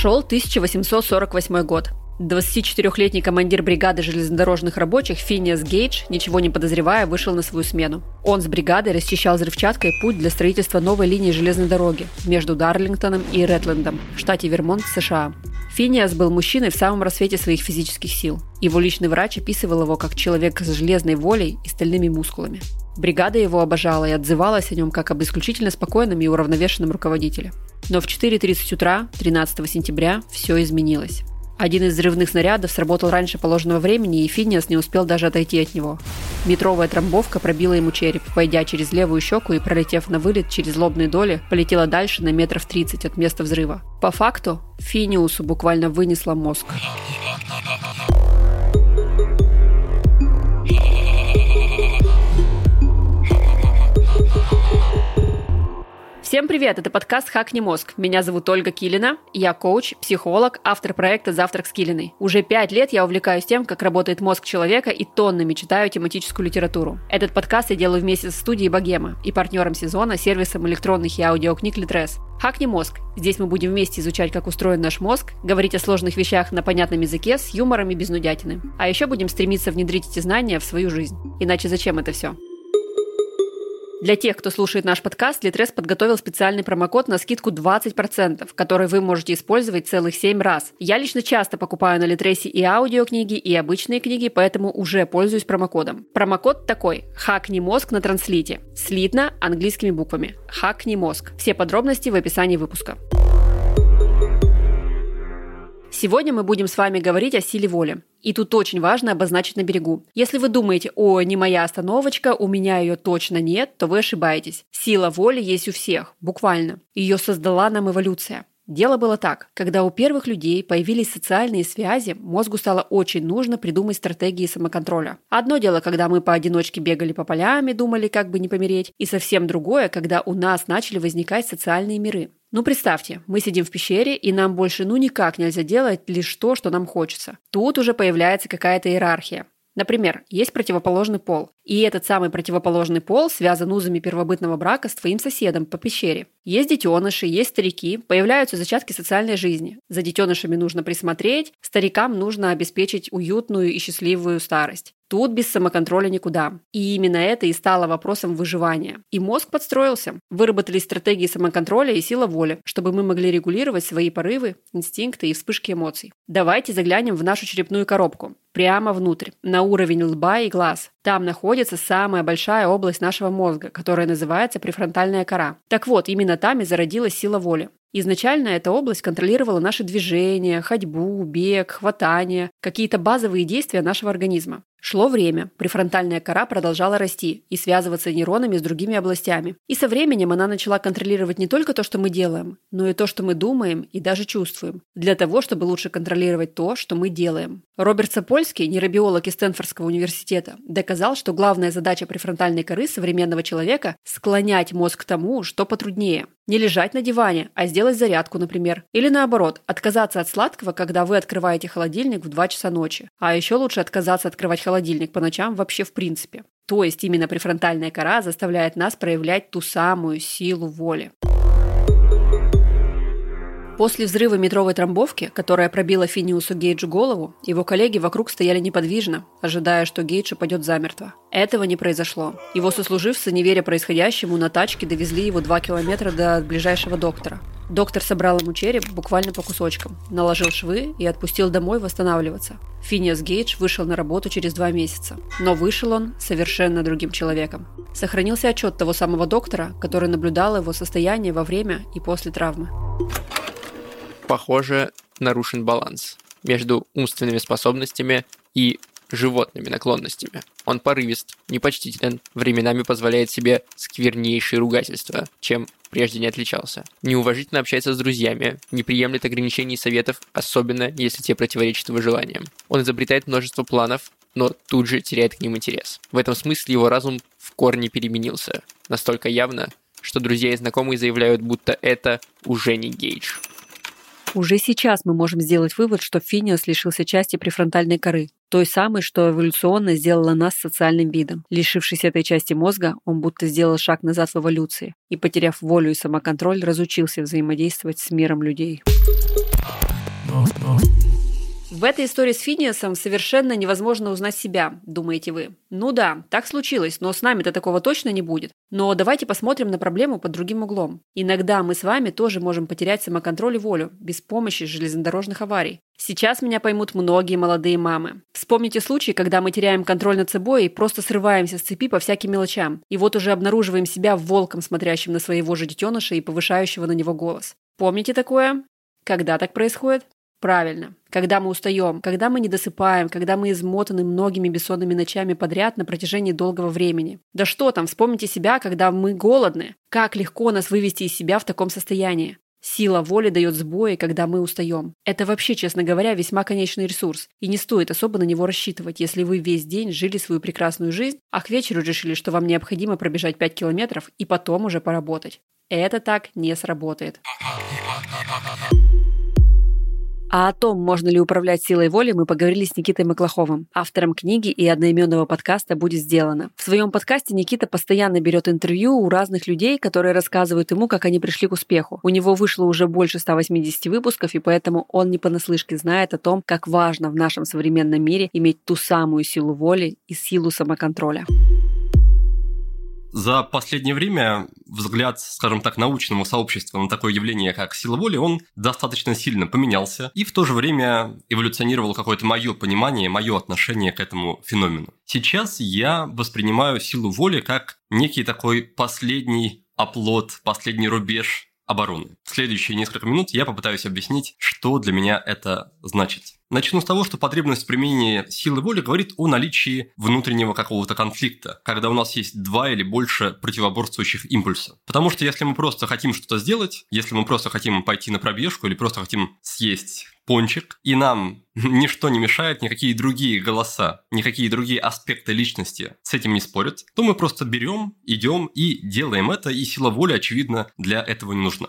Шел 1848 год. 24-летний командир бригады железнодорожных рабочих Финиас Гейдж, ничего не подозревая, вышел на свою смену. Он с бригадой расчищал взрывчаткой путь для строительства новой линии железной дороги между Дарлингтоном и Ретлендом в штате Вермонт, США. Финиас был мужчиной в самом рассвете своих физических сил. Его личный врач описывал его как человек с железной волей и стальными мускулами. Бригада его обожала и отзывалась о нем как об исключительно спокойном и уравновешенном руководителе. Но в 4.30 утра 13 сентября все изменилось. Один из взрывных снарядов сработал раньше положенного времени, и Финиас не успел даже отойти от него. Метровая трамбовка пробила ему череп, войдя через левую щеку и, пролетев на вылет через лобные доли, полетела дальше на метров 30 от места взрыва. По факту, Финиусу буквально вынесло мозг. Всем привет, это подкаст «Хакни мозг». Меня зовут Ольга Килина, я коуч, психолог, автор проекта «Завтрак с Килиной». Уже пять лет я увлекаюсь тем, как работает мозг человека и тоннами читаю тематическую литературу. Этот подкаст я делаю вместе со студией «Богема» и партнером сезона, сервисом электронных и аудиокниг «Литрес». «Хакни мозг». Здесь мы будем вместе изучать, как устроен наш мозг, говорить о сложных вещах на понятном языке с юмором и без нудятины. А еще будем стремиться внедрить эти знания в свою жизнь. Иначе зачем это все? Для тех, кто слушает наш подкаст, Литрес подготовил специальный промокод на скидку 20%, который вы можете использовать целых 7 раз. Я лично часто покупаю на Литресе и аудиокниги, и обычные книги, поэтому уже пользуюсь промокодом. Промокод такой – «Хакни мозг» на транслите. Слитно английскими буквами. «Хакни мозг». Все подробности в описании выпуска. Сегодня мы будем с вами говорить о силе воли. И тут очень важно обозначить на берегу. Если вы думаете, о, не моя остановочка, у меня ее точно нет, то вы ошибаетесь. Сила воли есть у всех, буквально. Ее создала нам эволюция. Дело было так. Когда у первых людей появились социальные связи, мозгу стало очень нужно придумать стратегии самоконтроля. Одно дело, когда мы поодиночке бегали по полям и думали, как бы не помереть, и совсем другое, когда у нас начали возникать социальные миры. Ну, представьте, мы сидим в пещере, и нам больше ну никак нельзя делать лишь то, что нам хочется. Тут уже появляется какая-то иерархия. Например, есть противоположный пол, и этот самый противоположный пол связан узами первобытного брака с твоим соседом по пещере. Есть детеныши, есть старики, появляются зачатки социальной жизни. За детенышами нужно присмотреть, старикам нужно обеспечить уютную и счастливую старость. Тут без самоконтроля никуда. И именно это и стало вопросом выживания. И мозг подстроился. Выработались стратегии самоконтроля и сила воли, чтобы мы могли регулировать свои порывы, инстинкты и вспышки эмоций. Давайте заглянем в нашу черепную коробку. Прямо внутрь, на уровень лба и глаз. Там находится самая большая область нашего мозга, которая называется префронтальная кора. Так вот, именно там и зародилась сила воли. Изначально эта область контролировала наши движения, ходьбу, бег, хватание, какие-то базовые действия нашего организма. Шло время, префронтальная кора продолжала расти и связываться нейронами с другими областями. И со временем она начала контролировать не только то, что мы делаем, но и то, что мы думаем и даже чувствуем, для того, чтобы лучше контролировать то, что мы делаем. Роберт Сапольский, нейробиолог из Стэнфордского университета, доказал, что главная задача префронтальной коры современного человека – склонять мозг к тому, что потруднее. Не лежать на диване, а сделать зарядку, например. Или наоборот, отказаться от сладкого, когда вы открываете холодильник в 2 часа ночи. А еще лучше отказаться открывать холодильник по ночам вообще в принципе. То есть именно префронтальная кора заставляет нас проявлять ту самую силу воли. После взрыва метровой трамбовки, которая пробила Финиусу Гейджу голову, его коллеги вокруг стояли неподвижно, ожидая, что Гейдж упадет замертво. Этого не произошло. Его сослуживцы, не веря происходящему, на тачке довезли его два километра до ближайшего доктора. Доктор собрал ему череп буквально по кусочкам, наложил швы и отпустил домой восстанавливаться. Финиас Гейдж вышел на работу через два месяца. Но вышел он совершенно другим человеком. Сохранился отчет того самого доктора, который наблюдал его состояние во время и после травмы похоже, нарушен баланс между умственными способностями и животными наклонностями. Он порывист, непочтителен, временами позволяет себе сквернейшие ругательства, чем прежде не отличался. Неуважительно общается с друзьями, не приемлет ограничений и советов, особенно если те противоречат его желаниям. Он изобретает множество планов, но тут же теряет к ним интерес. В этом смысле его разум в корне переменился. Настолько явно, что друзья и знакомые заявляют, будто это уже не Гейдж. Уже сейчас мы можем сделать вывод, что Финиас лишился части префронтальной коры, той самой, что эволюционно сделала нас социальным видом. Лишившись этой части мозга, он будто сделал шаг назад в эволюции и, потеряв волю и самоконтроль, разучился взаимодействовать с миром людей. В этой истории с Финиасом совершенно невозможно узнать себя, думаете вы. Ну да, так случилось, но с нами-то такого точно не будет. Но давайте посмотрим на проблему под другим углом. Иногда мы с вами тоже можем потерять самоконтроль и волю без помощи железнодорожных аварий. Сейчас меня поймут многие молодые мамы. Вспомните случай, когда мы теряем контроль над собой и просто срываемся с цепи по всяким мелочам. И вот уже обнаруживаем себя волком, смотрящим на своего же детеныша и повышающего на него голос. Помните такое? Когда так происходит? Правильно. Когда мы устаем, когда мы не досыпаем, когда мы измотаны многими бессонными ночами подряд на протяжении долгого времени. Да что там, вспомните себя, когда мы голодны. Как легко нас вывести из себя в таком состоянии. Сила воли дает сбои, когда мы устаем. Это вообще, честно говоря, весьма конечный ресурс, и не стоит особо на него рассчитывать, если вы весь день жили свою прекрасную жизнь, а к вечеру решили, что вам необходимо пробежать 5 километров и потом уже поработать. Это так не сработает. А о том, можно ли управлять силой воли, мы поговорили с Никитой Маклаховым, автором книги и одноименного подкаста «Будет сделано». В своем подкасте Никита постоянно берет интервью у разных людей, которые рассказывают ему, как они пришли к успеху. У него вышло уже больше 180 выпусков, и поэтому он не понаслышке знает о том, как важно в нашем современном мире иметь ту самую силу воли и силу самоконтроля. За последнее время взгляд, скажем так, научного сообщества на такое явление, как сила воли, он достаточно сильно поменялся и в то же время эволюционировало какое-то мое понимание, мое отношение к этому феномену. Сейчас я воспринимаю силу воли как некий такой последний оплот, последний рубеж обороны. В следующие несколько минут я попытаюсь объяснить, что для меня это значит. Начну с того, что потребность применения силы воли говорит о наличии внутреннего какого-то конфликта, когда у нас есть два или больше противоборствующих импульса. Потому что если мы просто хотим что-то сделать, если мы просто хотим пойти на пробежку или просто хотим съесть пончик, и нам ничто не мешает, никакие другие голоса, никакие другие аспекты личности с этим не спорят, то мы просто берем, идем и делаем это, и сила воли, очевидно, для этого не нужна.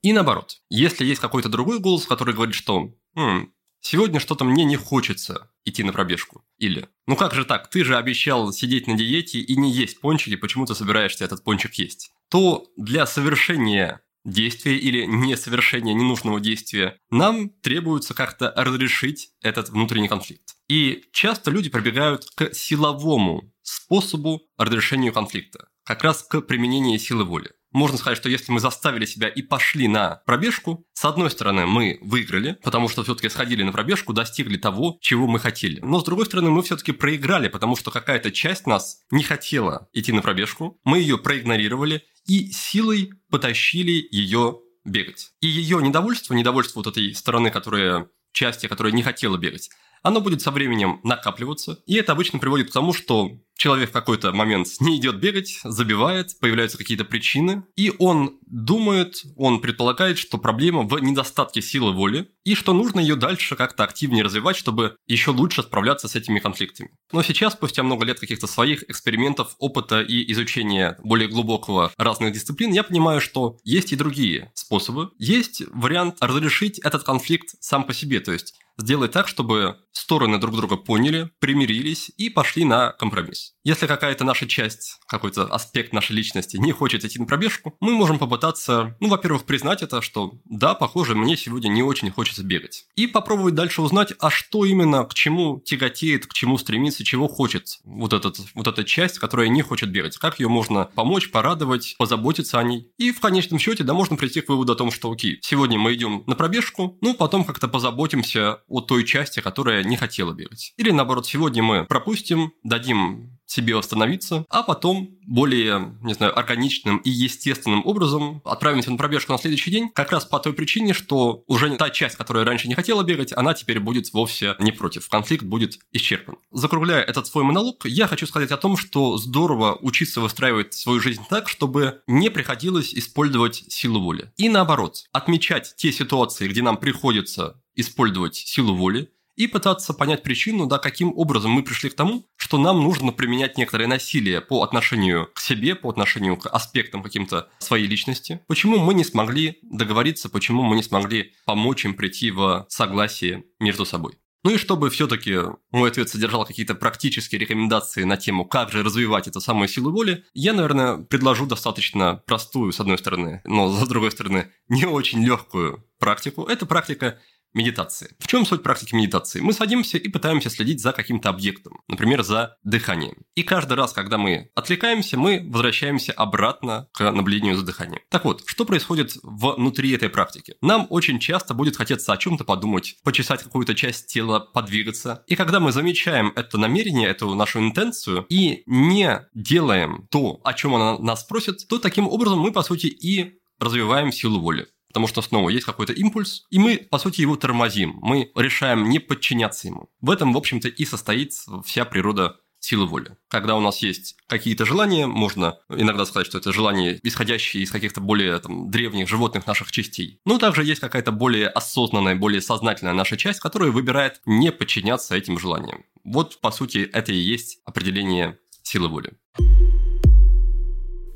И наоборот, если есть какой-то другой голос, который говорит, что «Хм, Сегодня что-то мне не хочется идти на пробежку. Или, ну как же так, ты же обещал сидеть на диете и не есть пончики, почему ты собираешься этот пончик есть? То для совершения действия или несовершения ненужного действия нам требуется как-то разрешить этот внутренний конфликт. И часто люди прибегают к силовому способу разрешения конфликта, как раз к применению силы воли можно сказать, что если мы заставили себя и пошли на пробежку, с одной стороны, мы выиграли, потому что все-таки сходили на пробежку, достигли того, чего мы хотели. Но с другой стороны, мы все-таки проиграли, потому что какая-то часть нас не хотела идти на пробежку, мы ее проигнорировали и силой потащили ее бегать. И ее недовольство, недовольство вот этой стороны, которая части, которая не хотела бегать, оно будет со временем накапливаться, и это обычно приводит к тому, что человек в какой-то момент не идет бегать, забивает, появляются какие-то причины, и он думает, он предполагает, что проблема в недостатке силы воли, и что нужно ее дальше как-то активнее развивать, чтобы еще лучше справляться с этими конфликтами. Но сейчас, спустя много лет каких-то своих экспериментов, опыта и изучения более глубокого разных дисциплин, я понимаю, что есть и другие способы. Есть вариант разрешить этот конфликт сам по себе, то есть сделать так, чтобы стороны друг друга поняли, примирились и пошли на компромисс. Если какая-то наша часть, какой-то аспект нашей личности не хочет идти на пробежку, мы можем попытаться, ну, во-первых, признать это, что да, похоже, мне сегодня не очень хочется бегать. И попробовать дальше узнать, а что именно, к чему тяготеет, к чему стремится, чего хочет вот, этот, вот эта часть, которая не хочет бегать. Как ее можно помочь, порадовать, позаботиться о ней. И в конечном счете, да, можно прийти к выводу о том, что окей, сегодня мы идем на пробежку, ну, потом как-то позаботимся о той части, которая не хотела бегать. Или наоборот, сегодня мы пропустим, дадим себе восстановиться, а потом более, не знаю, органичным и естественным образом отправимся на пробежку на следующий день, как раз по той причине, что уже та часть, которая раньше не хотела бегать, она теперь будет вовсе не против. Конфликт будет исчерпан. Закругляя этот свой монолог, я хочу сказать о том, что здорово учиться выстраивать свою жизнь так, чтобы не приходилось использовать силу воли. И наоборот, отмечать те ситуации, где нам приходится использовать силу воли, и пытаться понять причину, да, каким образом мы пришли к тому, что нам нужно применять некоторое насилие по отношению к себе, по отношению к аспектам каким-то своей личности. Почему мы не смогли договориться, почему мы не смогли помочь им прийти в согласие между собой. Ну и чтобы все-таки мой ответ содержал какие-то практические рекомендации на тему, как же развивать эту самую силу воли, я, наверное, предложу достаточно простую, с одной стороны, но с другой стороны, не очень легкую практику. Это практика медитации. В чем суть практики медитации? Мы садимся и пытаемся следить за каким-то объектом, например, за дыханием. И каждый раз, когда мы отвлекаемся, мы возвращаемся обратно к наблюдению за дыханием. Так вот, что происходит внутри этой практики? Нам очень часто будет хотеться о чем-то подумать, почесать какую-то часть тела, подвигаться. И когда мы замечаем это намерение, эту нашу интенцию, и не делаем то, о чем она нас просит, то таким образом мы, по сути, и развиваем силу воли. Потому что снова есть какой-то импульс, и мы, по сути, его тормозим. Мы решаем не подчиняться ему. В этом, в общем-то, и состоит вся природа силы воли. Когда у нас есть какие-то желания, можно иногда сказать, что это желания, исходящие из каких-то более там, древних животных наших частей. Но также есть какая-то более осознанная, более сознательная наша часть, которая выбирает не подчиняться этим желаниям. Вот, по сути, это и есть определение силы воли.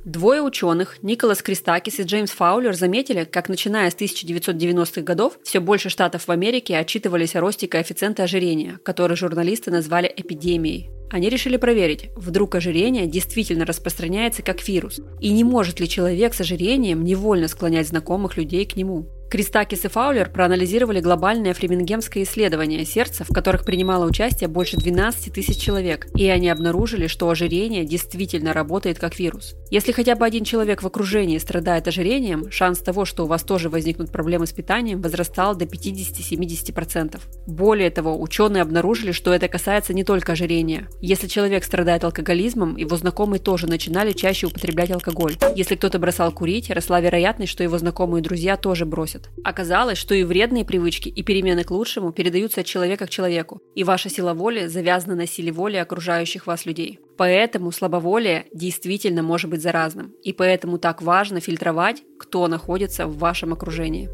Двое ученых, Николас Кристакис и Джеймс Фаулер, заметили, как начиная с 1990-х годов все больше штатов в Америке отчитывались о росте коэффициента ожирения, который журналисты назвали эпидемией. Они решили проверить, вдруг ожирение действительно распространяется как вирус, и не может ли человек с ожирением невольно склонять знакомых людей к нему. Кристакис и Фаулер проанализировали глобальное фремингемское исследование сердца, в которых принимало участие больше 12 тысяч человек, и они обнаружили, что ожирение действительно работает как вирус. Если хотя бы один человек в окружении страдает ожирением, шанс того, что у вас тоже возникнут проблемы с питанием, возрастал до 50-70%. Более того, ученые обнаружили, что это касается не только ожирения. Если человек страдает алкоголизмом, его знакомые тоже начинали чаще употреблять алкоголь. Если кто-то бросал курить, росла вероятность, что его знакомые и друзья тоже бросят носят. Оказалось, что и вредные привычки, и перемены к лучшему передаются от человека к человеку, и ваша сила воли завязана на силе воли окружающих вас людей. Поэтому слабоволие действительно может быть заразным, и поэтому так важно фильтровать, кто находится в вашем окружении.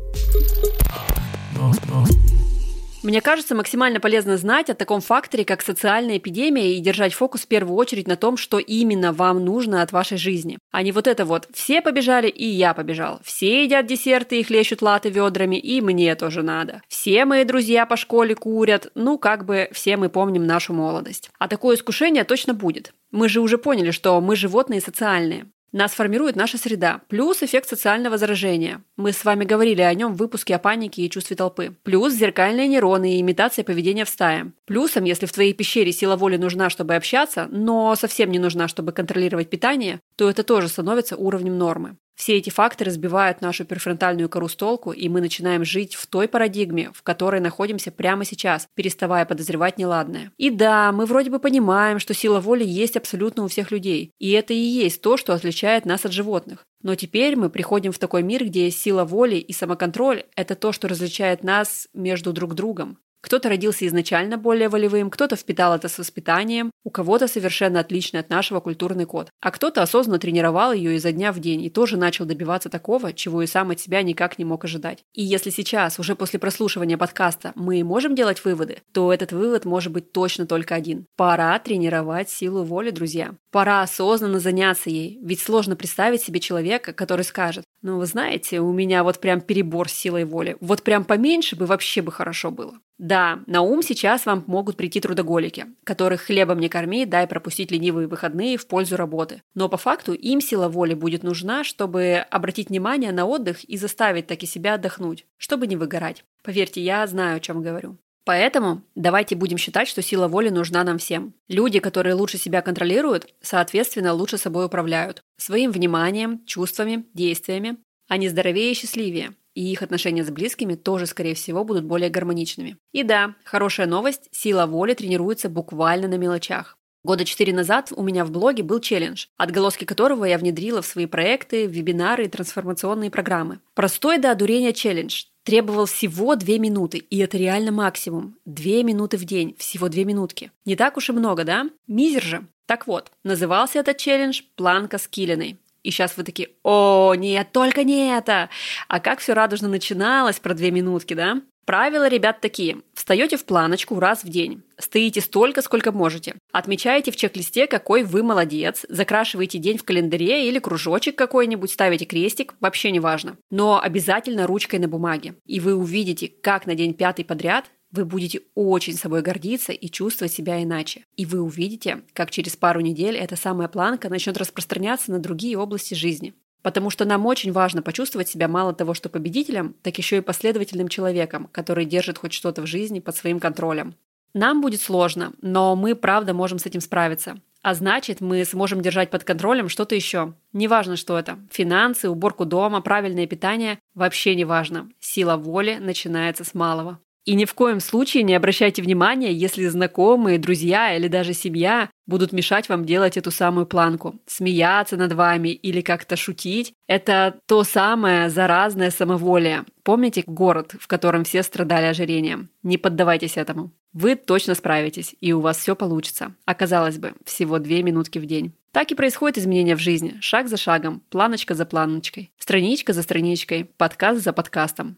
Мне кажется, максимально полезно знать о таком факторе, как социальная эпидемия, и держать фокус в первую очередь на том, что именно вам нужно от вашей жизни. А не вот это вот «все побежали, и я побежал», «все едят десерты и хлещут латы ведрами, и мне тоже надо», «все мои друзья по школе курят», ну, как бы все мы помним нашу молодость. А такое искушение точно будет. Мы же уже поняли, что мы животные социальные. Нас формирует наша среда, плюс эффект социального заражения. Мы с вами говорили о нем в выпуске о панике и чувстве толпы. Плюс зеркальные нейроны и имитация поведения в стае. Плюсом, если в твоей пещере сила воли нужна, чтобы общаться, но совсем не нужна, чтобы контролировать питание, то это тоже становится уровнем нормы. Все эти факторы сбивают нашу префронтальную кору с толку, и мы начинаем жить в той парадигме, в которой находимся прямо сейчас, переставая подозревать неладное. И да, мы вроде бы понимаем, что сила воли есть абсолютно у всех людей, и это и есть то, что отличает нас от животных. Но теперь мы приходим в такой мир, где сила воли и самоконтроль – это то, что различает нас между друг другом. Кто-то родился изначально более волевым, кто-то впитал это с воспитанием, у кого-то совершенно отличный от нашего культурный код, а кто-то осознанно тренировал ее изо дня в день и тоже начал добиваться такого, чего и сам от себя никак не мог ожидать. И если сейчас, уже после прослушивания подкаста, мы можем делать выводы, то этот вывод может быть точно только один. Пора тренировать силу воли, друзья. Пора осознанно заняться ей, ведь сложно представить себе человека, который скажет, ну вы знаете, у меня вот прям перебор силой воли, вот прям поменьше бы вообще бы хорошо было. Да, на ум сейчас вам могут прийти трудоголики, которых хлебом не корми, дай пропустить ленивые выходные в пользу работы. Но по факту им сила воли будет нужна, чтобы обратить внимание на отдых и заставить таки себя отдохнуть, чтобы не выгорать. Поверьте, я знаю, о чем говорю. Поэтому давайте будем считать, что сила воли нужна нам всем. Люди, которые лучше себя контролируют, соответственно, лучше собой управляют. Своим вниманием, чувствами, действиями. Они здоровее и счастливее и их отношения с близкими тоже, скорее всего, будут более гармоничными. И да, хорошая новость, сила воли тренируется буквально на мелочах. Года четыре назад у меня в блоге был челлендж, отголоски которого я внедрила в свои проекты, вебинары и трансформационные программы. Простой до одурения челлендж требовал всего две минуты, и это реально максимум. Две минуты в день, всего две минутки. Не так уж и много, да? Мизер же. Так вот, назывался этот челлендж «Планка с Килиной». И сейчас вы такие, о, нет, только не это. А как все радужно начиналось про две минутки, да? Правила, ребят, такие. Встаете в планочку раз в день. Стоите столько, сколько можете. Отмечаете в чек-листе, какой вы молодец. Закрашиваете день в календаре или кружочек какой-нибудь, ставите крестик, вообще не важно. Но обязательно ручкой на бумаге. И вы увидите, как на день пятый подряд вы будете очень собой гордиться и чувствовать себя иначе. И вы увидите, как через пару недель эта самая планка начнет распространяться на другие области жизни. Потому что нам очень важно почувствовать себя мало того, что победителем, так еще и последовательным человеком, который держит хоть что-то в жизни под своим контролем. Нам будет сложно, но мы правда можем с этим справиться. А значит, мы сможем держать под контролем что-то еще. Неважно, что это. Финансы, уборку дома, правильное питание. Вообще не важно. Сила воли начинается с малого. И ни в коем случае не обращайте внимания, если знакомые, друзья или даже семья будут мешать вам делать эту самую планку. Смеяться над вами или как-то шутить – это то самое заразное самоволие. Помните город, в котором все страдали ожирением? Не поддавайтесь этому. Вы точно справитесь, и у вас все получится. А казалось бы, всего две минутки в день. Так и происходит изменение в жизни, шаг за шагом, планочка за планочкой, страничка за страничкой, подкаст за подкастом.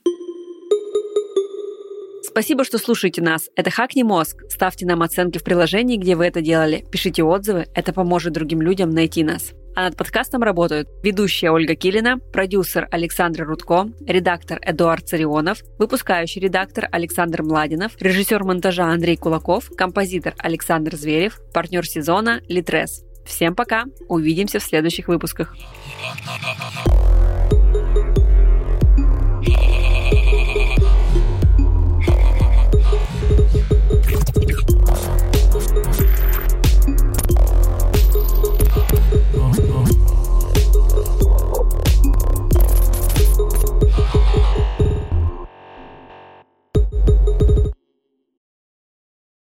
Спасибо, что слушаете нас. Это «Хакни мозг». Ставьте нам оценки в приложении, где вы это делали. Пишите отзывы. Это поможет другим людям найти нас. А над подкастом работают ведущая Ольга Килина, продюсер Александр Рудко, редактор Эдуард Царионов, выпускающий редактор Александр Младинов, режиссер монтажа Андрей Кулаков, композитор Александр Зверев, партнер сезона Литрес. Всем пока, увидимся в следующих выпусках.